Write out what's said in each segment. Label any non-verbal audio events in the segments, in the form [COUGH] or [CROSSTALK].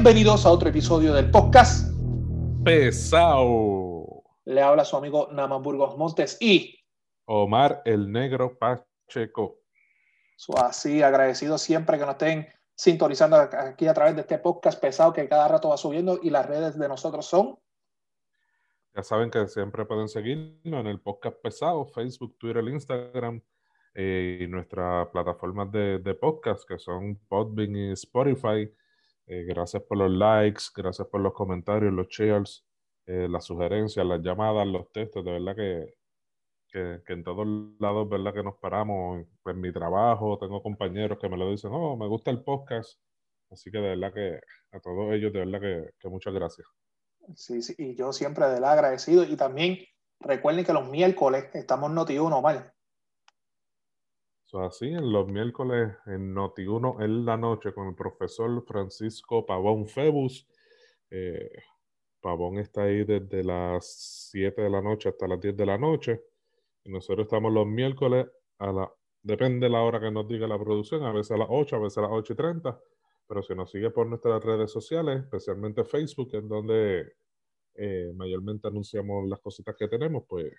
Bienvenidos a otro episodio del podcast Pesao. Le habla su amigo Naman Burgos Montes y Omar el Negro Pacheco. así agradecido siempre que nos estén sintonizando aquí a través de este podcast pesado que cada rato va subiendo y las redes de nosotros son. Ya saben que siempre pueden seguirnos en el podcast pesado, Facebook, Twitter, Instagram eh, y nuestras plataformas de, de podcast que son Podbean y Spotify. Eh, gracias por los likes, gracias por los comentarios, los shares, eh, las sugerencias, las llamadas, los textos. De verdad que, que, en todos lados, verdad que nos paramos. En, mi trabajo tengo compañeros que me lo dicen, oh, me gusta el podcast. Así que de verdad que a todos ellos, de verdad que, que muchas gracias. Sí, sí, y yo siempre de verdad agradecido. Y también recuerden que los miércoles estamos Noti 1 mal así, en los miércoles en Noti1 en la noche con el profesor Francisco Pavón Febus. Eh, Pavón está ahí desde las 7 de la noche hasta las 10 de la noche. Y nosotros estamos los miércoles a la, depende de la hora que nos diga la producción, a veces a las 8, a veces a las 8 y 30. Pero si nos sigue por nuestras redes sociales, especialmente Facebook, en donde eh, mayormente anunciamos las cositas que tenemos, pues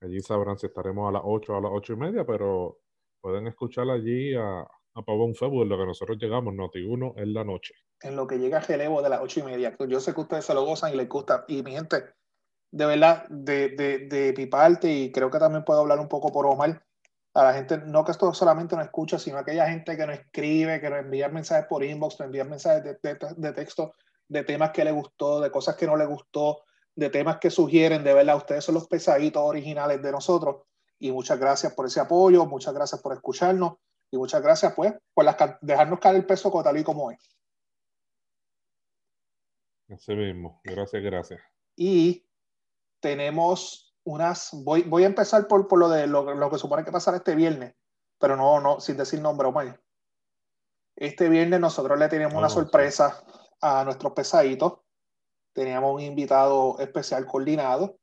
allí sabrán si estaremos a las 8 o a las 8 y media, pero pueden escuchar allí a, a Pavón Febo en lo que nosotros llegamos, Noti 1 en la noche. En lo que llega Gelevo de las ocho y media. Yo sé que ustedes se lo gozan y les gusta. Y mi gente, de verdad, de, de, de mi parte, y creo que también puedo hablar un poco por Omar, a la gente, no que esto solamente nos escucha, sino aquella gente que nos escribe, que nos envía mensajes por inbox, nos envía mensajes de, de, de texto de temas que le gustó, de cosas que no le gustó, de temas que sugieren, de verdad, ustedes son los pesaditos originales de nosotros y muchas gracias por ese apoyo, muchas gracias por escucharnos y muchas gracias pues por dejarnos caer el peso tal y como es. Así mismo, gracias, gracias. Y tenemos unas, voy, voy a empezar por, por lo de lo, que supone que pasará este viernes, pero no, no, sin decir nombre, Omar. Este viernes nosotros le tenemos una oh, sorpresa a nuestros pesaditos. Teníamos un invitado especial coordinado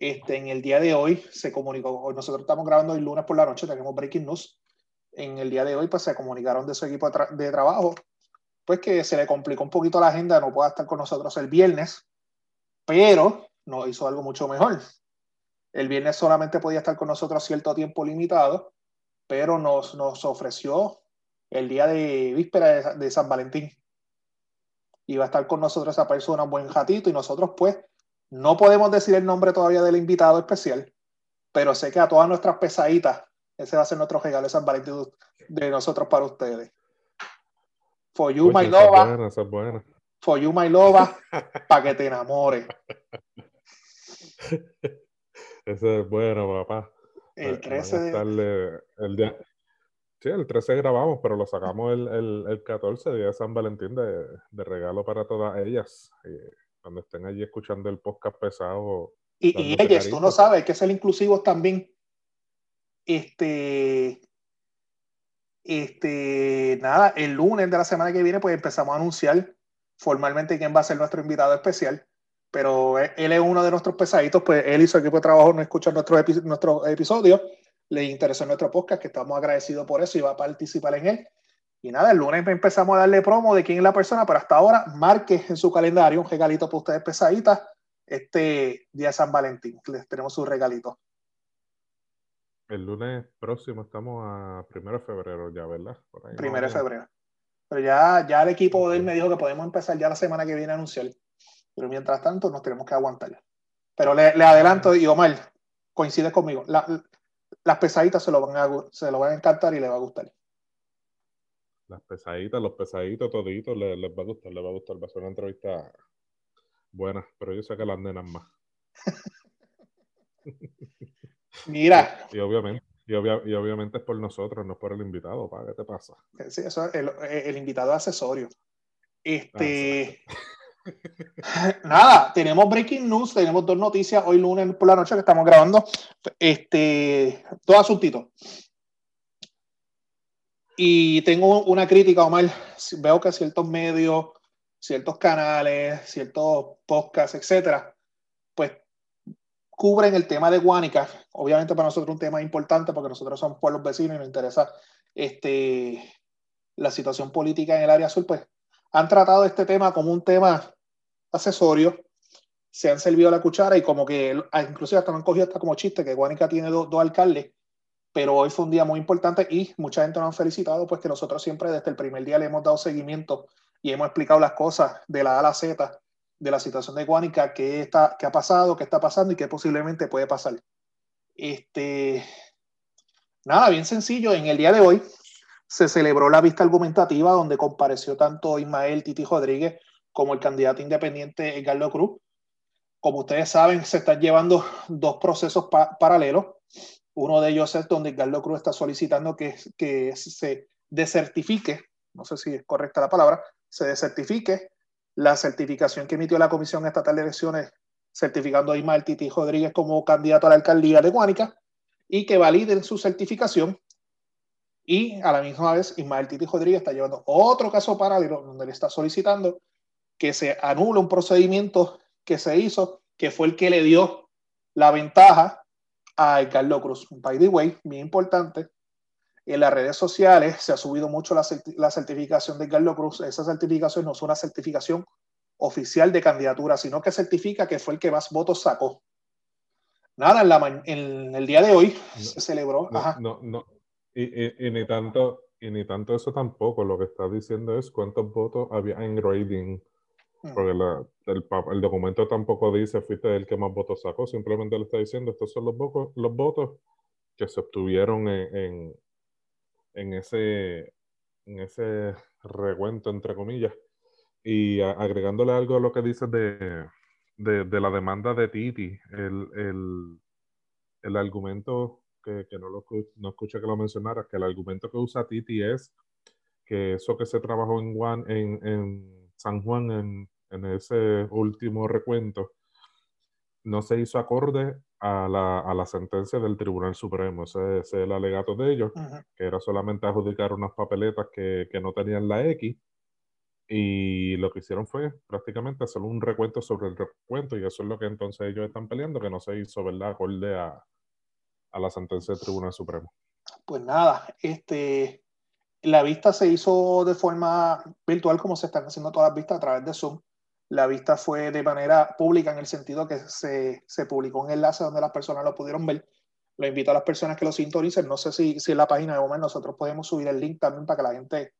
este, en el día de hoy se comunicó, nosotros estamos grabando el lunes por la noche, tenemos breaking news. En el día de hoy pues se comunicaron de su equipo de, trabajo, pues que se le complicó un poquito la agenda, no pueda estar con nosotros el viernes, pero nos hizo algo mucho mejor. El viernes solamente podía estar con nosotros cierto tiempo limitado, pero nos, nos ofreció el día de víspera de, de San Valentín. Iba a estar con nosotros esa persona un buen ratito y nosotros pues no podemos decir el nombre todavía del invitado especial, pero sé que a todas nuestras pesaditas, ese va a ser nuestro regalo de San Valentín de nosotros para ustedes. For you, my lova. For you, my lova, [LAUGHS] para que te enamores. Ese es bueno, papá. El 13 de... el día... Sí, el 13 grabamos, pero lo sacamos el, el, el 14, día de San Valentín, de, de regalo para todas ellas cuando estén allí escuchando el podcast pesado. Y, y ellos, tú no sabes, hay que ser inclusivos también. Este, este, nada, el lunes de la semana que viene, pues empezamos a anunciar formalmente quién va a ser nuestro invitado especial. Pero él es uno de nuestros pesaditos, pues él y su equipo de trabajo no escuchan nuestro, nuestro episodio, le interesó nuestro podcast, que estamos agradecidos por eso y va a participar en él. Y nada, el lunes empezamos a darle promo de quién es la persona, pero hasta ahora marque en su calendario un regalito para ustedes pesaditas este día San Valentín. Les tenemos su regalito. El lunes próximo estamos a primero de febrero ya, ¿verdad? primero de febrero. Pero ya, ya el equipo de él me dijo que podemos empezar ya la semana que viene a anunciar. Pero mientras tanto nos tenemos que aguantar. Pero le, adelanto, y Omar, coincide conmigo, las pesaditas se lo, van a, se lo van a encantar y le va a gustar las pesaditas, los pesaditos, toditos, les, va a gustar, les va a gustar. Va a ser una entrevista buena, pero yo sé que las nenas más. [LAUGHS] Mira. Y, obviamente, y, obviamente es por nosotros, no es por el invitado, ¿para qué te pasa? Sí, eso es el, el invitado accesorio. Este. Ah, [LAUGHS] Nada, tenemos breaking news, tenemos dos noticias hoy lunes por la noche que estamos grabando. Este, todo asuntito. Y tengo una crítica, Omar. Veo que ciertos medios, ciertos canales, ciertos podcasts, etcétera, pues cubren el tema de Guánica. Obviamente para nosotros un tema importante porque nosotros somos pueblos vecinos y nos interesa este, la situación política en el área sur, pues han tratado este tema como un tema accesorio, se han servido la cuchara y como que inclusive hasta han cogido hasta como chiste que Guanica tiene dos alcaldes, pero hoy fue un día muy importante y mucha gente nos han felicitado, pues que nosotros siempre desde el primer día le hemos dado seguimiento y hemos explicado las cosas de la A a la Z de la situación de Guanica, qué, está, qué ha pasado, qué está pasando y qué posiblemente puede pasar. Este, nada, bien sencillo, en el día de hoy se celebró la vista argumentativa donde compareció tanto Ismael Titi Rodríguez como el candidato independiente Edgardo Cruz. Como ustedes saben, se están llevando dos procesos paralelos. Uno de ellos es donde Edgardo Cruz está solicitando que, que se desertifique, no sé si es correcta la palabra, se desertifique la certificación que emitió la Comisión Estatal de Elecciones certificando a Ismael Titi Rodríguez como candidato a la alcaldía de Guánica y que validen su certificación. Y a la misma vez, Ismael Titi Rodríguez está llevando otro caso paralelo donde le está solicitando que se anule un procedimiento que se hizo, que fue el que le dio la ventaja a Carlos Cruz. By the way, bien importante, en las redes sociales se ha subido mucho la, la certificación de Carlos Cruz. Esa certificación no es una certificación oficial de candidatura, sino que certifica que fue el que más votos sacó. Nada, en, la, en el día de hoy se celebró. No, no, Y, y, ni tanto, y ni tanto eso tampoco. Lo que está diciendo es cuántos votos había en grading. Mm. Porque el, el, documento tampoco dice fuiste el que más votos sacó, simplemente le está diciendo estos son los, votos, los votos que se obtuvieron en, en, en ese, en ese recuento, entre comillas. Y agregándole algo a lo que dices de, de, la demanda de Titi, el, el, el argumento que, que, no, lo, no escuché que lo mencionara, que el argumento que usa Titi es que eso que se trabajó en, Juan, en, en San Juan en, en, ese último recuento no se hizo acorde a la, a la sentencia del Tribunal Supremo. Ese, es el alegato de ellos, que era solamente adjudicar unas papeletas que, que no tenían la X y lo que hicieron fue prácticamente hacer un recuento sobre el recuento y eso es lo que entonces ellos están peleando, que no se hizo, ¿verdad?, acorde a, a la sentencia del Tribunal Supremo. Pues nada, este, la vista se hizo de forma virtual como se están haciendo todas las vistas a través de Zoom. La vista fue de manera pública en el sentido que se, se publicó un enlace donde las personas lo pudieron ver. Lo invito a las personas que lo sintonicen. No sé si, si en la página de Omer nosotros podemos subir el link también para que la gente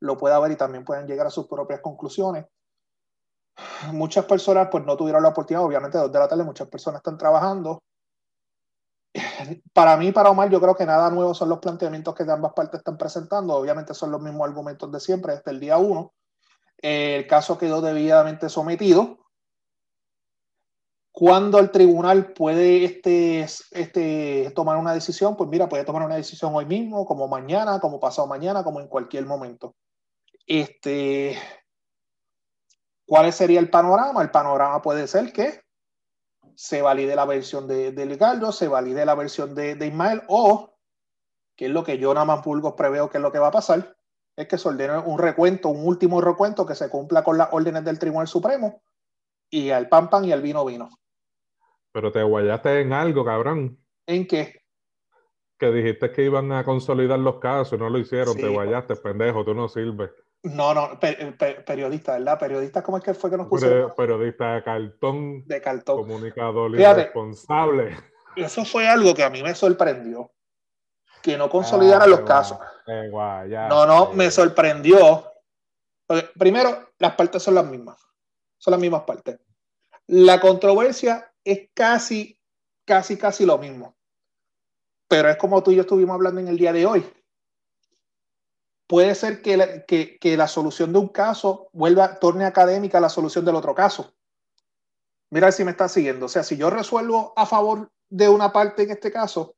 lo pueda ver y también puedan llegar a sus propias conclusiones. Muchas personas pues no tuvieron la oportunidad, obviamente dos de la tarde muchas personas están trabajando. Para mí, para Omar, yo creo que nada nuevo son los planteamientos que de ambas partes están presentando. Obviamente son los mismos argumentos de siempre desde el día uno. El caso quedó debidamente sometido. Cuando el tribunal puede este, este, tomar una decisión, pues mira, puede tomar una decisión hoy mismo, como mañana, como pasado mañana, como en cualquier momento. Este, ¿Cuál sería el panorama? El panorama puede ser que se valide la versión de, de se valide la versión de, de, Ismael, o, que es lo que yo nada más pulgo preveo que es lo que va a pasar, es que se ordene un recuento, un último recuento que se cumpla con las órdenes del Tribunal Supremo, y al pan pan y al vino vino. Pero te guayaste en algo, cabrón. ¿En qué? Que dijiste que iban a consolidar los casos, no lo hicieron, te guayaste, pendejo, tú no sirves. No, no, periodista, ¿verdad? Periodista, ¿cómo es que fue que nos puso? periodista de cartón. De cartón. Comunicador responsable. Eso fue algo que a mí me sorprendió. Que no ah, los casos. no, no, me sorprendió. primero, las partes son las mismas. Son las mismas partes. La controversia es casi, casi, casi lo mismo. Pero es como tú y yo estuvimos hablando en el día de hoy puede ser que la, que, la solución de un caso vuelva, torne académica la solución del otro caso. Mira si me está siguiendo. O sea, si yo resuelvo a favor de una parte en este caso,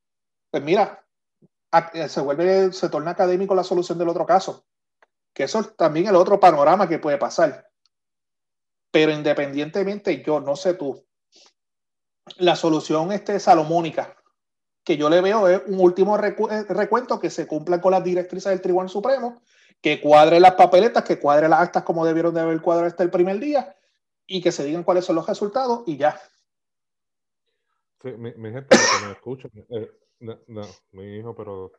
pues mira, eh, se vuelve, se torna académico la solución del otro caso. Que eso es también el otro panorama que puede pasar. Pero independientemente, yo no sé tú, la solución este salomónica que yo le veo es un último eh, recuento que se cumpla con las directrices del Tribunal Supremo, que cuadre las papeletas, que cuadre las actas como debieron de haber cuadrado hasta el primer día y que se digan cuáles son los resultados y ya. Sí, mi, gente que me escucha, eh, no, mi hijo, pero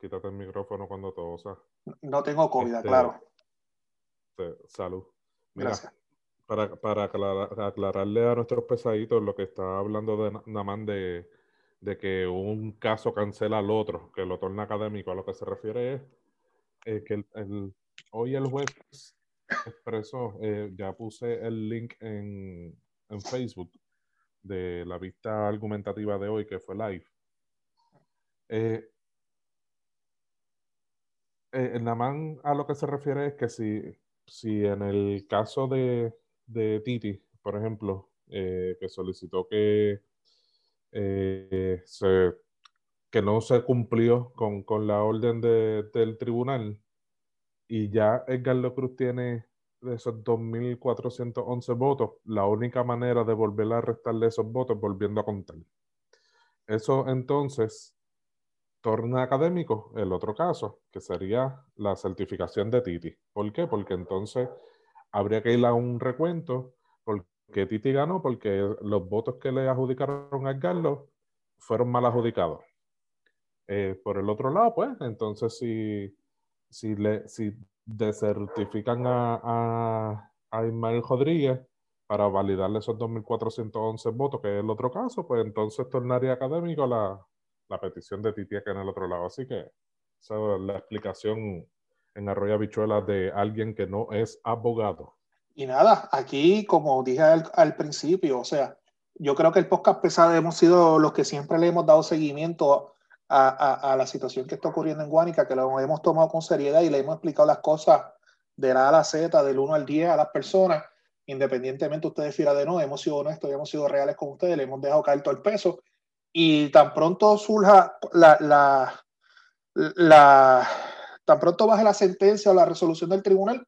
quítate el micrófono cuando tosa. No tengo COVID, este, claro. Este, salud. Gracias. Para, para aclararle a nuestros pesaditos lo que está hablando de Naman de, de que un caso cancela al otro, que lo torna académico, a lo que se refiere es eh, que el, hoy el juez expresó, eh, ya puse el link en, en Facebook de la vista argumentativa de hoy, que fue live. Eh, eh, Naman a lo que se refiere es que si, si en el caso de, de Titi, por ejemplo, que solicitó que, eh, que no se cumplió con, con la orden de, del tribunal y ya Edgar Cruz tiene esos 2.411 votos, la única manera de volver a restarle esos votos es volviendo a contar. Eso entonces torna académico el otro caso, que sería la certificación de Titi. ¿Por qué? Porque entonces habría que ir a un recuento, porque Titi ganó, porque los votos que le adjudicaron a Edgardo fueron mal adjudicados. Eh, por el otro lado, pues, entonces si, si, le, si desertifican a, a, a Ismael Rodríguez para validarle esos 2.411 votos, que es el otro caso, pues entonces tornaría académico la, la petición de Titi acá en el otro lado. Así que esa es la explicación en Arroyo Habichuela de alguien que no es abogado. Y nada, aquí, como dije al, principio, o sea, yo creo que el podcast pesado hemos sido los que siempre le hemos dado seguimiento a, la situación que está ocurriendo en Guánica, que lo hemos tomado con seriedad y le hemos explicado las cosas de la A a la Z, del 1 al 10 a las personas, independientemente ustedes fieran de no, hemos sido honestos hemos sido reales con ustedes, le hemos dejado caer todo el peso. Y tan pronto surja la, la, la, tan pronto baje la sentencia o la resolución del tribunal,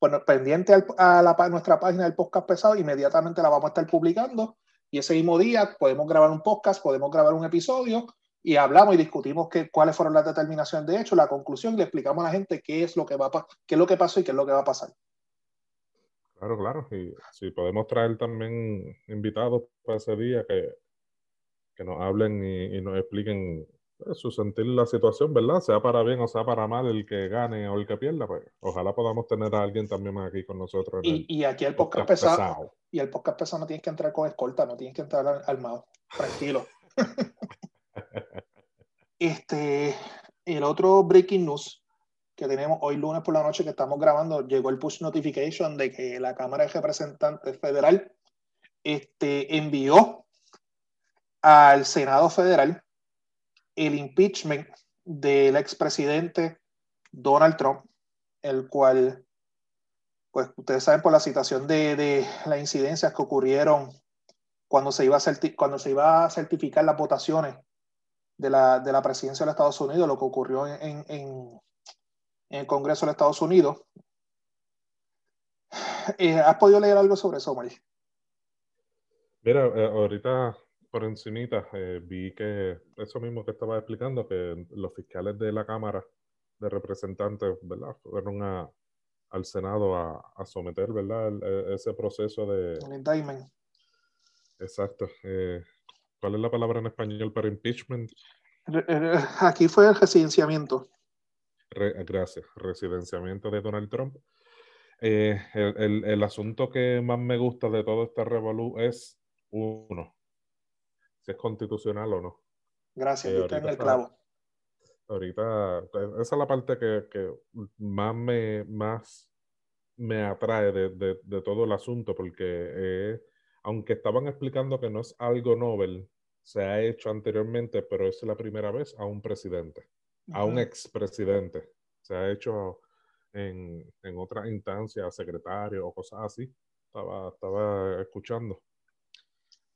bueno, pendiente a la, nuestra página del podcast pesado, inmediatamente la vamos a estar publicando y ese mismo día podemos grabar un podcast, podemos grabar un episodio y hablamos y discutimos que, cuáles fueron las determinaciones de hecho, la conclusión y le explicamos a la gente qué es lo que va qué es lo que pasó y qué es lo que va a pasar. Claro, claro. Y si podemos traer también invitados para ese día que que nos hablen y, nos expliquen pues, su sentir la situación, ¿verdad? Sea para bien o sea para mal, el que gane o el que pierda, pues ojalá podamos tener a alguien también aquí con nosotros. Y, aquí el podcast, pesado, Y el podcast pesado no tienes que entrar con escolta, no tienes que entrar armado. Tranquilo. [LAUGHS] este, el otro breaking news que tenemos hoy lunes por la noche que estamos grabando, llegó el push notification de que la Cámara de Representantes Federal este, envió al Senado Federal el impeachment del expresidente Donald Trump, el cual, pues ustedes saben por la situación de, de las incidencias que ocurrieron cuando se iba a, cuando se iba a certificar las votaciones de la, de la presidencia de los Estados Unidos, lo que ocurrió en, en, el Congreso de los Estados Unidos. Eh, ¿Has podido leer algo sobre eso, Mari? Mira, eh, ahorita por encimita, eh, vi que eso mismo que estaba explicando, que los fiscales de la Cámara de Representantes, ¿verdad? Fueron a, al Senado a, a someter, ¿verdad? E, ese proceso de... Un indictment. Exacto. Eh, ¿Cuál es la palabra en español para impeachment? [LAUGHS] Aquí fue el residenciamiento. gracias. Residenciamiento de Donald Trump. Eh, el, el, el, asunto que más me gusta de todo este revolú es, uno, si es constitucional o no. Gracias, eh, en el clavo. Ahorita, pues, esa es la parte que, que más, me, más me atrae de, de, de todo el asunto, porque eh, aunque estaban explicando que no es algo novel, se ha hecho anteriormente, pero es la primera vez a un presidente, a un expresidente. Se ha hecho en, en otras instancias, secretario o cosas así. Estaba, estaba escuchando.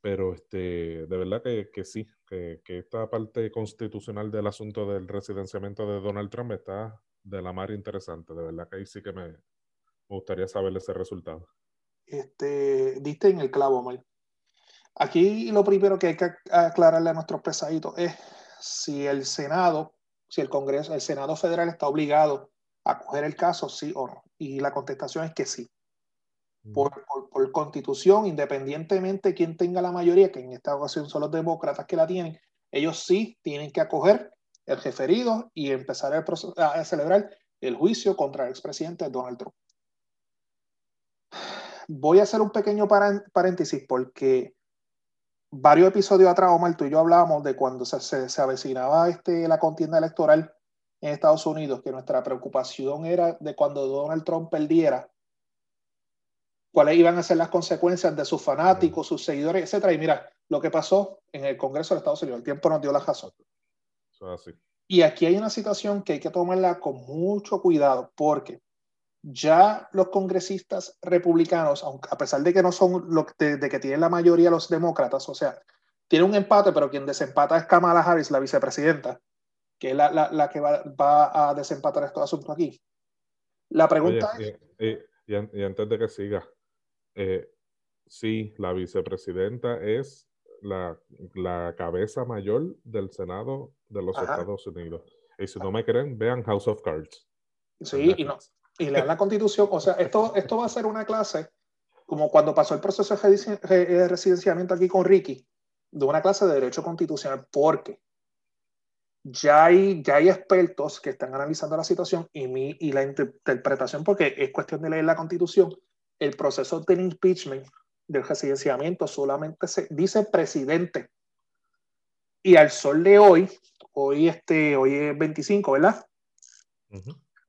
Pero este, de verdad que, que sí, que, que, esta parte constitucional del asunto del residenciamiento de Donald Trump está de la mar interesante. De verdad que ahí sí que me, gustaría saber ese resultado. Este, diste en el clavo, Mal. Aquí lo primero que hay que aclararle a nuestros pesaditos es si el Senado, si el Congreso, el Senado Federal está obligado a coger el caso, sí o no. Y la contestación es que sí por, por, constitución, independientemente de quién tenga la mayoría, que en esta ocasión son los demócratas que la tienen, ellos sí tienen que acoger el referido y empezar a celebrar el juicio contra el expresidente Donald Trump. voy a hacer un pequeño paréntesis porque varios episodios atrás, Omar, tú y yo hablábamos de cuando se, se, avecinaba este, la contienda electoral en Estados Unidos, que nuestra preocupación era de cuando Donald Trump perdiera, cuáles iban a ser las consecuencias de sus fanáticos, sus seguidores, etcétera. Y mira, lo que pasó en el Congreso de Estados Unidos, el tiempo nos dio la razón. Y aquí hay una situación que hay que tomarla con mucho cuidado, porque ya los congresistas republicanos, aunque a pesar de que no son lo de, de, que tienen la mayoría los demócratas, o sea, tiene un empate, pero quien desempata es Kamala Harris, la vicepresidenta, que es la, la, la que va, va, a desempatar estos asuntos aquí. La pregunta es... Y, antes de que siga, eh, sí, la vicepresidenta es la, la, cabeza mayor del Senado de los Estados Unidos. Y si no me creen, vean House of Cards. Sí, y no, y lean la constitución. O sea, esto, esto va a ser una clase como cuando pasó el proceso de residenciamiento aquí con Ricky, de una clase de derecho constitucional, porque ya hay, ya hay expertos que están analizando la situación y, mi, y la interpretación, porque es cuestión de leer la constitución, el proceso del impeachment, del residenciamiento, solamente se dice presidente. Y al sol de hoy, hoy, este, hoy es 25, ¿verdad?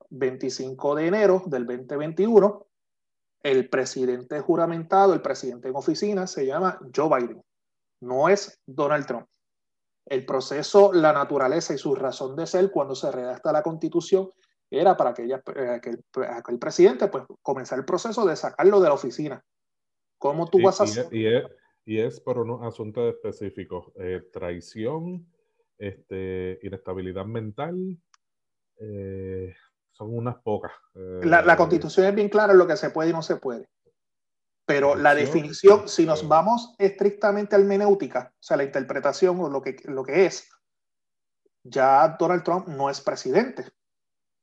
25 de enero del 2021, el presidente juramentado, el presidente en oficina, se llama Joe Biden. No es Donald Trump. El proceso, la naturaleza y su razón de ser cuando se redacta la constitución era para que, ella, eh, que, el, presidente pues comenzara el proceso de sacarlo de la oficina. ¿Cómo tú vas a hacer? Y es, y es por unos asuntos específicos. Eh, traición, este, inestabilidad mental, eh, son unas pocas. La, la, eh, constitución es bien clara en lo que se puede y no se puede. Pero la definición, si nos vamos estrictamente al menéutica, o sea, la interpretación o lo que, lo que es, ya Donald Trump no es presidente.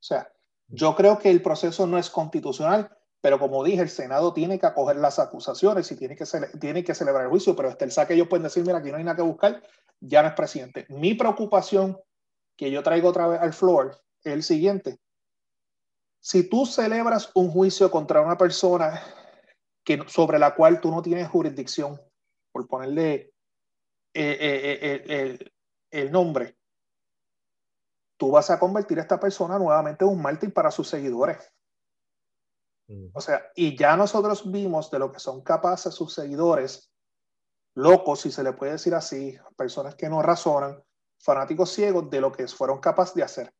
O sea, yo creo que el proceso no es constitucional, pero como dije, el Senado tiene que acoger las acusaciones y tiene que, tiene que celebrar el juicio, pero hasta el saque ellos pueden decir, mira, aquí no hay nada que buscar, ya no es presidente. Mi preocupación que yo traigo otra vez al floor es el siguiente si tú celebras un juicio contra una persona que, sobre la cual tú no tienes jurisdicción, por ponerle eh, eh, eh, el, nombre, tú vas a convertir a esta persona nuevamente en un mártir para sus seguidores. Mm. O sea, y ya nosotros vimos de lo que son capaces sus seguidores, locos, si se le puede decir así, personas que no razonan, fanáticos ciegos de lo que fueron capaces de hacer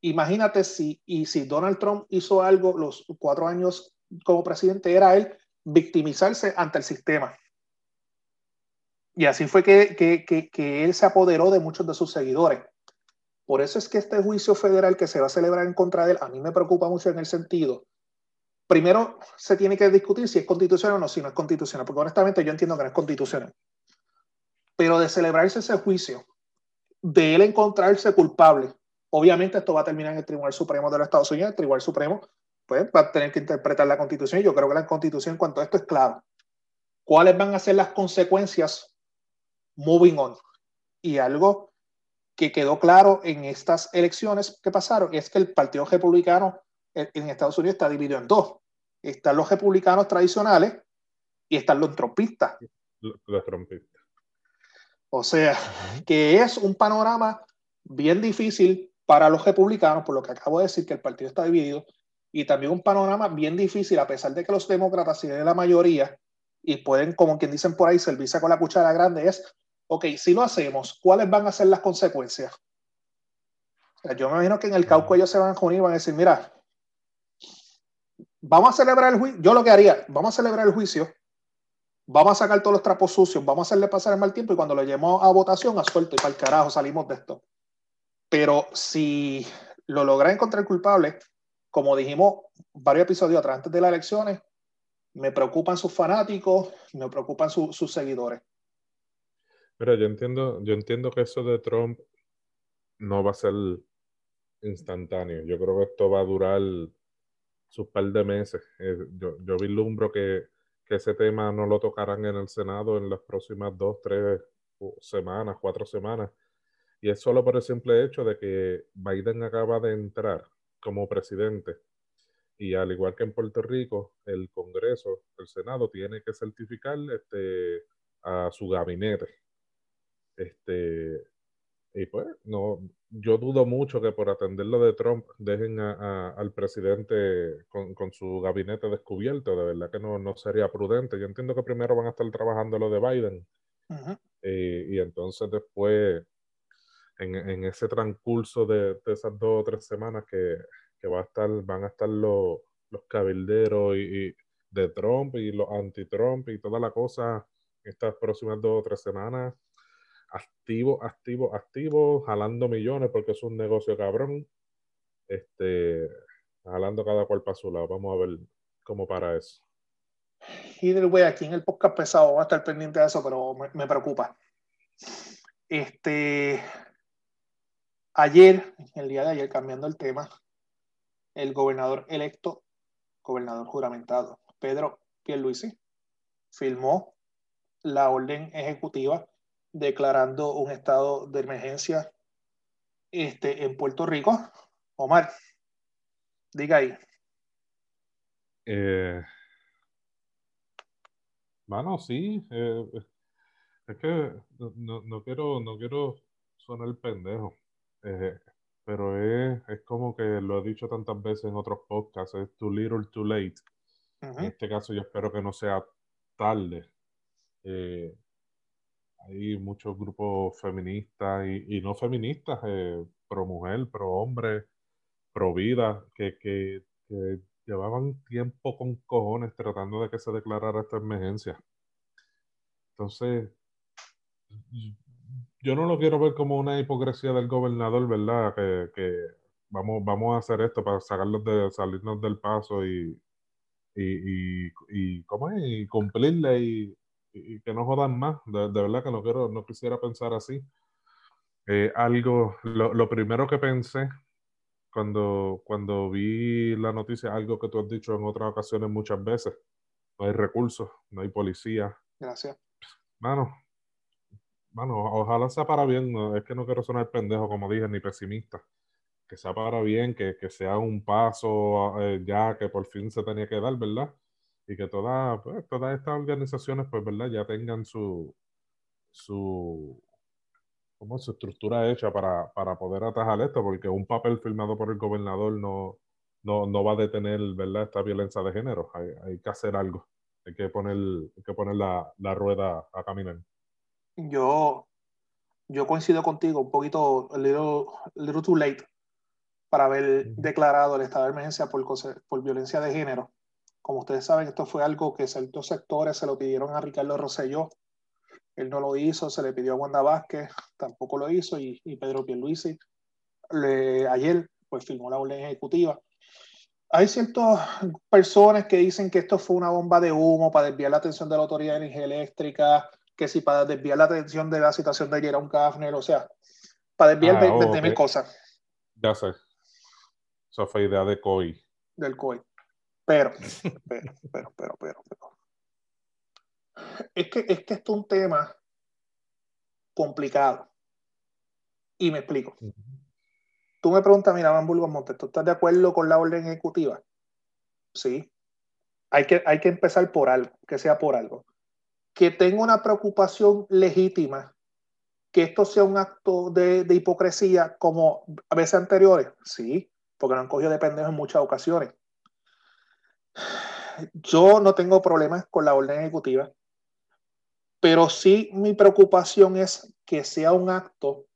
imagínate si, y si Donald Trump hizo algo los cuatro años como presidente, era él victimizarse ante el sistema. Y así fue que, que, que, él se apoderó de muchos de sus seguidores. Por eso es que este juicio federal que se va a celebrar en contra de él, a mí me preocupa mucho en el sentido, primero se tiene que discutir si es constitucional o no, si no es constitucional, porque honestamente yo entiendo que no es constitucional. Pero de celebrarse ese juicio, de él encontrarse culpable, Obviamente esto va a terminar en el Tribunal Supremo de los Estados Unidos. El Tribunal Supremo pues, va a tener que interpretar la Constitución. Yo creo que la Constitución en cuanto a esto es claro. ¿Cuáles van a ser las consecuencias moving on? Y algo que quedó claro en estas elecciones que pasaron es que el Partido Republicano en Estados Unidos está dividido en dos. Están los republicanos tradicionales y están los trompistas. Los trompistas. O sea, que es un panorama bien difícil para los republicanos, por lo que acabo de decir, que el partido está dividido, y también un panorama bien difícil, a pesar de que los demócratas tienen la mayoría y pueden, como quien dicen por ahí, servirse con la cuchara grande, es, ok, si lo hacemos, ¿cuáles van a ser las consecuencias? yo me imagino que en el cauco ellos se van a unir y van a decir, mira, vamos a celebrar el juicio, yo lo que haría, vamos a celebrar el juicio, vamos a sacar todos los trapos sucios, vamos a hacerle pasar el mal tiempo y cuando lo llevemos a votación, a suelto y para el carajo salimos de esto. Pero si lo logra encontrar culpable, como dijimos varios episodios atrás, antes de las elecciones, me preocupan sus fanáticos, me preocupan sus seguidores. Mira, yo entiendo, yo entiendo que eso de Trump no va a ser instantáneo. Yo creo que esto va a durar sus par de meses. Eh, yo, yo vislumbro que, que ese tema no lo tocarán en el Senado en las próximas dos, tres semanas, cuatro semanas. Y es solo por el simple hecho de que Biden acaba de entrar como presidente. y al igual que en Puerto Rico, el Congreso, el Senado, tiene que certificar este, a su gabinete. Este, y pues, no, yo dudo mucho que por atender lo de Trump dejen al presidente con, su gabinete descubierto. De verdad que no, sería prudente. Yo entiendo que primero van a estar trabajando lo de Biden. Y entonces después, en, ese transcurso de, esas dos o tres semanas que, va a estar, van a estar los, los cabilderos y, de Trump y los anti-Trump y toda la cosa estas próximas dos o tres semanas activo, activo, activo, jalando millones porque es un negocio cabrón. Este, jalando cada cual para su lado. Vamos a ver cómo para eso. Y del güey, aquí en el podcast pesado va a estar pendiente de eso, pero me, preocupa. Este, ayer, el día de ayer, cambiando el tema, el gobernador electo, gobernador juramentado, Pedro Pierluisi, firmó la orden ejecutiva declarando un estado de emergencia este, en Puerto Rico. Omar, diga ahí. Eh, bueno, sí. Eh, es que no, quiero, no quiero sonar pendejo. Eh, pero es, como que lo he dicho tantas veces en otros podcasts, es too little, too late. En este caso yo espero que no sea tarde. Eh, hay muchos grupos feministas y, no feministas, eh, pro mujer, pro hombre, pro vida, que, llevaban tiempo con cojones tratando de que se declarara esta emergencia. Entonces, yo no lo quiero ver como una hipocresía del gobernador, ¿verdad? Que, vamos, vamos a hacer esto para sacarlos de, salirnos del paso y, y, y, ¿cómo es? y cumplirle y, y, que no jodan más. De, verdad que no quiero, no quisiera pensar así. Eh, algo, lo, primero que pensé cuando, cuando vi la noticia, algo que tú has dicho en otras ocasiones muchas veces, no hay recursos, no hay policía. Gracias. Mano, mano, ojalá sea para bien, es que no quiero sonar pendejo, como dije, ni pesimista. Que sea para bien, que, sea un paso eh, ya que por fin se tenía que dar, ¿verdad? Y que todas, pues, todas estas organizaciones, pues, ¿verdad? Ya tengan su, su, como su estructura hecha para, poder atajar esto, porque un papel firmado por el gobernador no, no, va a detener, ¿verdad? Esta violencia de género. Hay, que hacer algo. Hay que poner, que poner la, rueda a caminar. Yo, yo coincido contigo un poquito, a little, little too late, para haber declarado el estado de emergencia por, por violencia de género como ustedes saben, esto fue algo que ciertos sectores se lo pidieron a Ricardo Rosselló. Él no lo hizo, se le pidió a Wanda Vázquez, tampoco lo hizo, y, Pedro Pierluisi le, ayer pues firmó la orden ejecutiva. Hay ciertas personas que dicen que esto fue una bomba de humo para desviar la atención de la Autoridad de Energía Eléctrica, que si para desviar la atención de la situación de Jerome Kafner, o sea, para desviar ah, 20 mil cosas. Ya sé. Eso fue idea de COI. Del COI. Pero, pero, pero, pero, pero, pero. Es que, es que esto es un tema complicado. Y me explico. Tú me preguntas, mira, Van Burgos Montes, ¿tú estás de acuerdo con la orden ejecutiva? Sí. Hay que, hay que empezar por algo, que sea por algo. Que tenga una preocupación legítima que esto sea un acto de, de, hipocresía como a veces anteriores, sí, porque lo han cogido de pendejo en muchas ocasiones. Yo no tengo problemas con la orden ejecutiva, pero sí mi preocupación es que sea un acto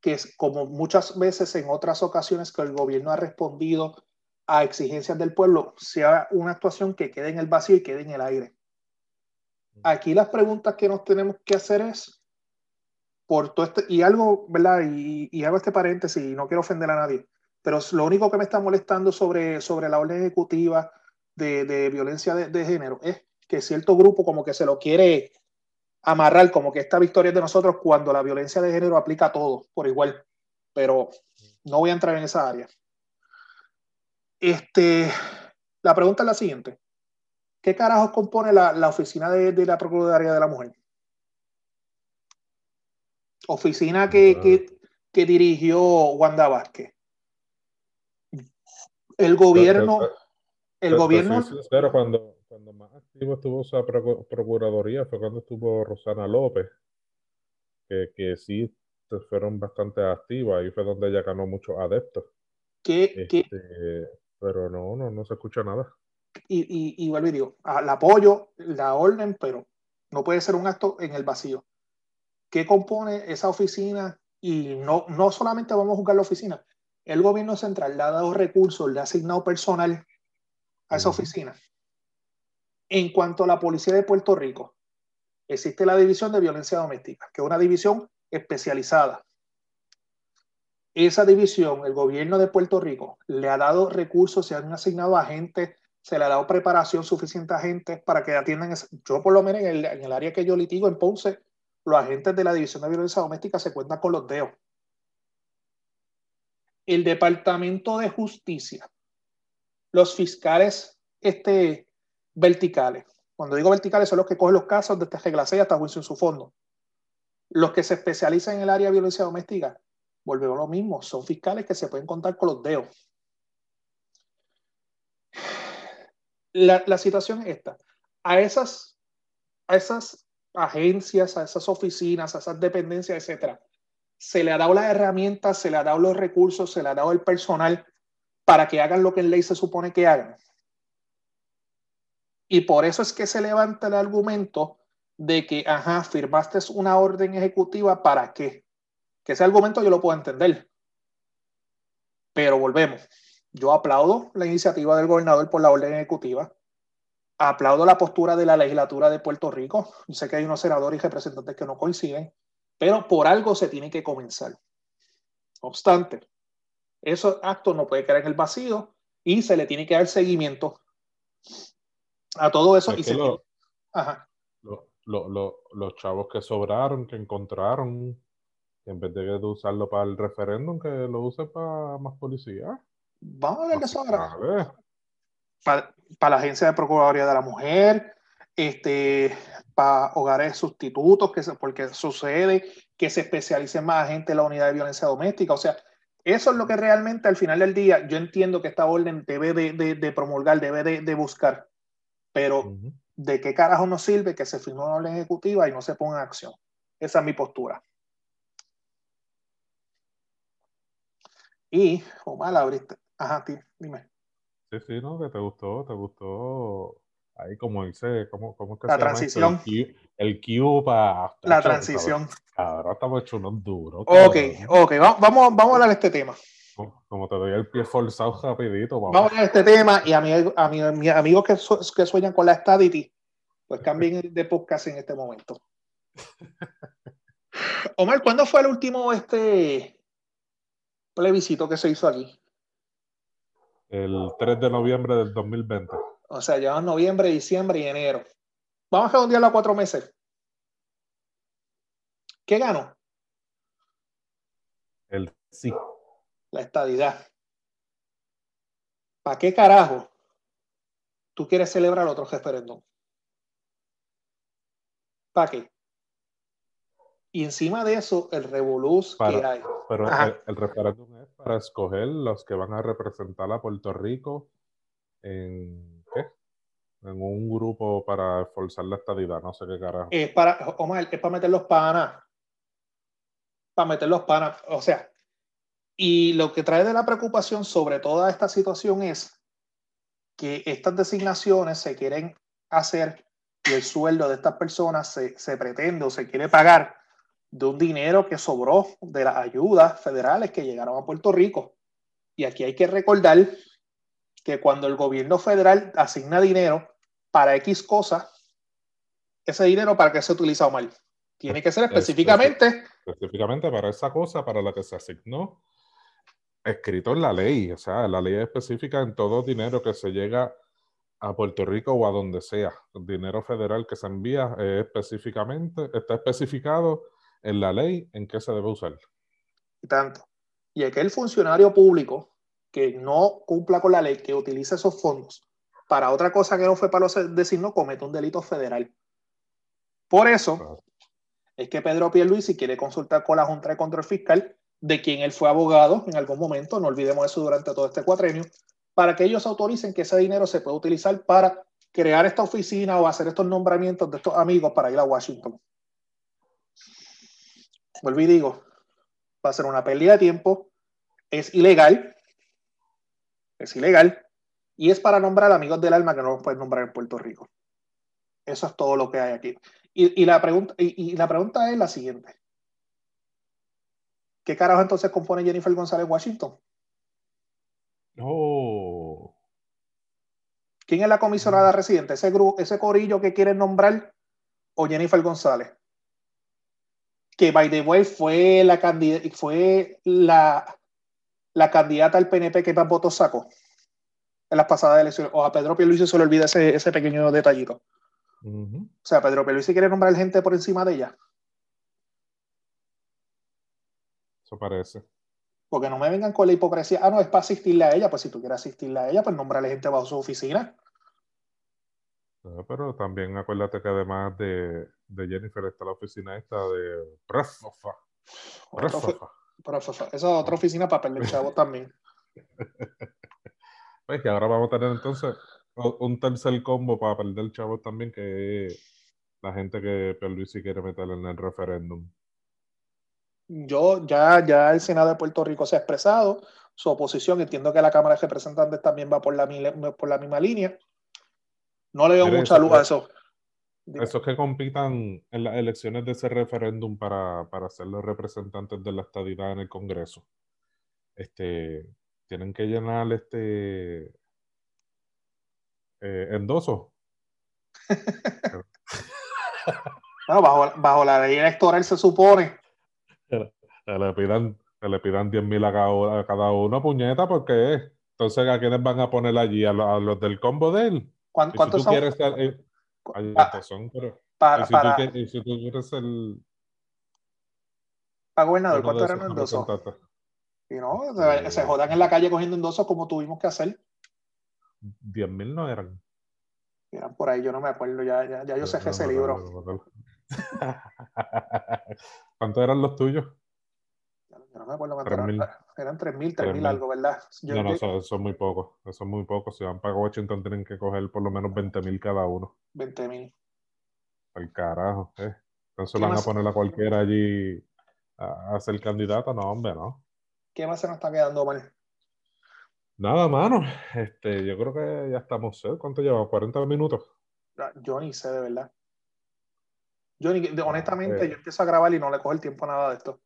que es como muchas veces en otras ocasiones que el gobierno ha respondido a exigencias del pueblo, sea una actuación que quede en el vacío y quede en el aire. Aquí las preguntas que nos tenemos que hacer es, por todo este, y algo, ¿verdad? Y, y hago este paréntesis, y no quiero ofender a nadie, pero lo único que me está molestando sobre, sobre la orden ejecutiva de, violencia de, género es que cierto grupo como que se lo quiere amarrar, como que esta victoria es de nosotros cuando la violencia de género aplica a todos por igual. Pero no voy a entrar en esa área. Este, la pregunta es la siguiente. ¿Qué carajos compone la, oficina de, la Procuraduría de la Mujer? Oficina que, que, que dirigió Wanda Vázquez. El gobierno el gobierno... Pero cuando, cuando más activo estuvo esa procuraduría fue cuando estuvo Rosana López, que, que sí fueron bastante activas y fue donde ella ganó muchos adeptos. ¿Qué, este, pero no, no, no se escucha nada. Y, y, y vuelvo y digo, al apoyo, la orden, pero no puede ser un acto en el vacío. ¿Qué compone esa oficina? Y no, no solamente vamos a jugar la oficina, el gobierno central le ha dado recursos, le ha asignado personal a esa oficina. En cuanto a la policía de Puerto Rico, existe la división de violencia doméstica, que es una división especializada. Esa división, el gobierno de Puerto Rico le ha dado recursos, se han asignado agentes, se le ha dado preparación suficiente a agentes para que atiendan. Yo, por lo menos, en el, en el área que yo litigo en Ponce, los agentes de la división de violencia doméstica se cuentan con los dedos. El Departamento de Justicia, los fiscales este, verticales, cuando digo verticales son los que cogen los casos desde Reglacea hasta juicio en su fondo. Los que se especializan en el área de violencia doméstica, volvemos a lo mismo, son fiscales que se pueden contar con los dedos. La, la situación es esta. A esas, a esas agencias, a esas oficinas, a esas dependencias, etcétera, se le ha dado las herramientas, se le ha dado los recursos, se le ha dado el personal para que hagan lo que en ley se supone que hagan. Y por eso es que se levanta el argumento de que, ajá, firmaste una orden ejecutiva, ¿para qué? Que ese argumento yo lo puedo entender. Pero volvemos. Yo aplaudo la iniciativa del gobernador por la orden ejecutiva. Aplaudo la postura de la legislatura de Puerto Rico. Yo sé que hay unos senadores y representantes que no coinciden, pero por algo se tiene que comenzar. No obstante, esos actos no puede quedar en el vacío y se le tiene que dar seguimiento a todo eso. y se Ajá. los chavos que sobraron, que encontraron, en vez de usarlo para el referéndum, que lo use para más policía. Vamos a ver qué sobra. Para, la Agencia de Procuraduría de la Mujer, este, para hogares sustitutos, que porque sucede que se especialice más gente en la unidad de violencia doméstica. O sea, eso es lo que realmente al final del día yo entiendo que esta orden debe de, promulgar, debe de, buscar. Pero, ¿de qué carajo nos sirve que se firme una orden ejecutiva y no se ponga en acción? Esa es mi postura. Y, Omar, ahorita. Ajá, dime. Sí, sí, no, que te gustó, te gustó. Ahí, como dice, ¿cómo, cómo es que la transición. El Q, para. La transición. Ahora estamos hechos unos duros. Ok, ok, vamos, vamos a hablar de este tema como te doy el pie forzado rapidito. Vamos, vamos a este tema y a, mi, a, mi, mis amigos que, que sueñan con la Stadity, pues cambien [LAUGHS] de podcast en este momento. Omar, ¿cuándo fue el último este plebiscito que se hizo aquí? El 3 de noviembre del 2020. O sea, llevamos noviembre, diciembre y enero. Vamos a redondearlo a cuatro meses. ¿Qué ganó? El sí la estadidad. ¿Para qué carajo tú quieres celebrar otro referéndum? ¿Para qué? Y encima de eso, el revoluz que hay. Pero el, referéndum es para escoger los que van a representar a Puerto Rico en. En un grupo para forzar la estadidad, no sé qué carajo. Es para, Omar, es para meter los panas. Para meter los panas. O sea, y lo que trae de la preocupación sobre toda esta situación es que estas designaciones se quieren hacer y el sueldo de estas personas se, se pretende o se quiere pagar de un dinero que sobró de las ayudas federales que llegaron a Puerto Rico. Y aquí hay que recordar que cuando el gobierno federal asigna dinero para X cosas, ese dinero para qué se utiliza mal. Tiene que ser específicamente. Específicamente para esa cosa para la que se asignó escrito en la ley, o sea, la ley específica en todo dinero que se llega a Puerto Rico o a donde sea. El dinero federal que se envía específicamente, está especificado en la ley en qué se debe usar. Y tanto. Y aquel funcionario público que no cumpla con la ley, que utilice esos fondos para otra cosa que no fue para los designos, comete un delito federal. Por eso es que Pedro Pierluisi quiere consultar con la Junta de Control Fiscal de quien él fue abogado en algún momento, no olvidemos eso durante todo este cuatrenio, para que ellos autoricen que ese dinero se pueda utilizar para crear esta oficina o hacer estos nombramientos de estos amigos para ir a Washington. Vuelvo y digo, va a ser una pérdida de tiempo, es ilegal, es ilegal, y es para nombrar amigos del alma que no los pueden nombrar en Puerto Rico. Eso es todo lo que hay aquí. Y, la, pregunta, y, la pregunta es la siguiente. ¿Qué carajo entonces compone Jennifer González Washington? Oh. ¿Quién es la comisionada residente? ¿Ese, ese corillo que quieren nombrar o Jennifer González? Que, by the way, fue la, fue la, la candidata al PNP que más votos sacó en las pasadas elecciones. O a Pedro Pierluisi se le olvida ese, ese pequeño detallito. O sea, Pedro Pierluisi quiere nombrar gente por encima de ella. Eso parece. Porque no me vengan con la hipocresía. Ah, no, es para asistirle a ella. Pues si tú quieres asistirle a ella, pues nombrarle gente bajo su oficina. pero también acuérdate que además de, de, Jennifer está la oficina esta de Esa es otra oficina para perder [LAUGHS] chavo también. Pues que ahora vamos a tener entonces un tercer combo para perder chavos también, que es la gente que Pierluisi quiere meter en el referéndum. Yo, ya, ya el Senado de Puerto Rico se ha expresado su oposición. Entiendo que la Cámara de Representantes también va por la, por la misma línea. No le veo mucha luz a eso. Esos que compitan en las elecciones de ese referéndum para, para ser los representantes de la estadidad en el Congreso, este, tienen que llenar este eh, endoso. [LAUGHS] [LAUGHS] bajo, bajo, la ley electoral se supone. Le pidan, le pidan 10 mil a, cada, uno, puñeta, porque entonces a quiénes van a poner allí, a, los del combo de él. ¿Cuántos son? Quieres eh, son, pero, para, si, para, tú, y si tú quieres el para gobernador, ¿cuánto eran endosos? Y no, se, jodan en la calle cogiendo endosos como tuvimos que hacer. 10 mil no eran. Eran por ahí, yo no me acuerdo, ya, ya, ya yo sé que ese libro. [LAUGHS] ¿Cuántos eran los tuyos? Yo no me acuerdo cuántos eran. Eran 3 mil, 3 mil algo, ¿verdad? no, no, eso, son muy pocos. Eso es muy pocos. Si van para Washington, tienen que coger por lo menos 20 mil cada uno. 20 mil. El carajo, ¿eh? Entonces van a poner a cualquiera allí a, a ser candidato. No, hombre, no. ¿Qué más se nos está quedando mal? Nada, mano. Este, yo creo que ya estamos. ¿eh? ¿Cuánto llevamos? ¿40 minutos? Yo ni sé, de verdad. Yo ni, honestamente, yo empiezo a grabar y no le cojo el tiempo a nada de esto.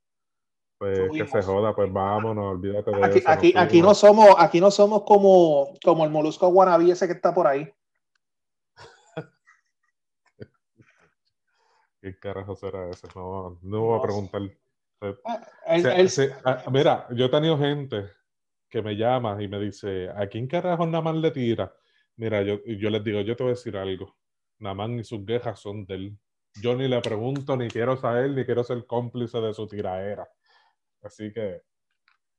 Pues que se joda, pues vámonos, olvídate de aquí, eso. Aquí, aquí, no somos, aquí no somos como, como el molusco guanabí ese que está por ahí. [LAUGHS] ¿Qué carajo será ese? No, no voy a preguntar. Ah, ah, mira, yo he tenido gente que me llama y me dice, ¿a quién carajo Naman le tira? Mira, yo, yo les digo, yo te voy a decir algo. Naman y sus quejas son de él. Yo ni le pregunto, ni quiero saber, ni quiero ser cómplice de su tiraera. Así que.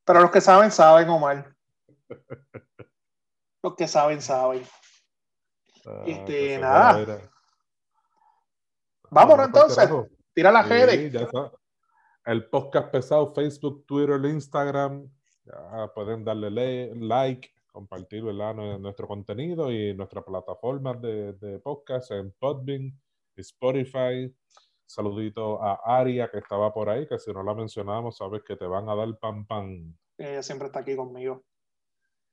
Pero los que saben, saben, Omar. los que saben, saben. Ah, este, nada. Vámonos entonces. Tira la sí, el podcast pesado, Facebook, Twitter, Instagram. Ya pueden darle like, compartir nuestro contenido y nuestra plataforma de, de podcast en Podbean, Spotify. Saludito a Aria que estaba por ahí, que si no la mencionamos, sabes que te van a dar pan pan. Ella siempre está aquí conmigo.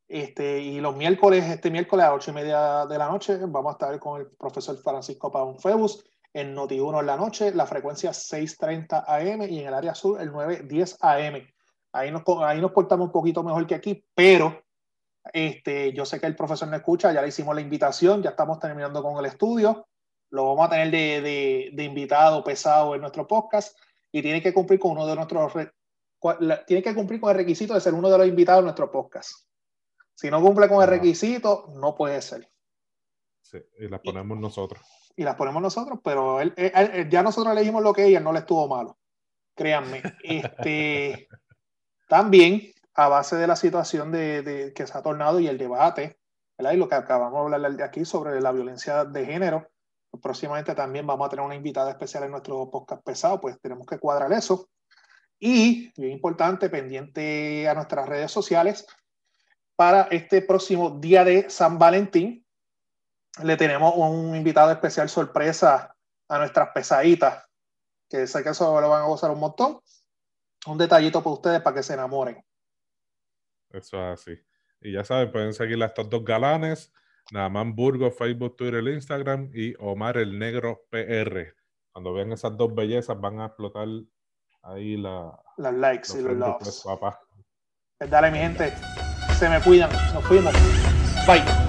Este, y los miércoles, este miércoles a ocho y media de la noche, vamos a estar con el profesor Francisco Pavón Febus en Noti1 en la noche, la frecuencia 6:30 AM y en el área sur el 9:10 AM. Ahí nos, ahí nos portamos un poquito mejor que aquí, pero este, yo sé que el profesor no escucha, ya le hicimos la invitación, ya estamos terminando con el estudio, lo vamos a tener de, de, de invitado pesado en nuestro podcast y tiene que cumplir con uno de nuestros tiene que cumplir con el requisito de ser uno de los invitados en nuestro podcast. Si no cumple con el requisito, no puede ser. Sí, y las ponemos nosotros y las ponemos nosotros, pero él, ya nosotros le dijimos lo que ella no le estuvo malo. Créanme. Este, [LAUGHS] también, a base de la situación de, que se ha tornado y el debate, ¿verdad? y lo que acabamos de hablar de aquí sobre la violencia de género, próximamente también vamos a tener una invitada especial en nuestro podcast pesado, pues tenemos que cuadrar eso. Y, bien importante, pendiente a nuestras redes sociales, para este próximo día de San Valentín. Le tenemos un invitado especial sorpresa a nuestras pesaditas, que sé que eso lo van a gozar un montón. Un detallito para ustedes para que se enamoren. Eso es así. Y ya saben, pueden seguir a estos dos galanes, Naman Burgos, Facebook, Twitter, Instagram y Omar el Negro PR. Cuando vean esas dos bellezas van a explotar ahí la, las likes y los loves. Pues dale, mi gente. Se me cuidan. Nos fuimos. Bye.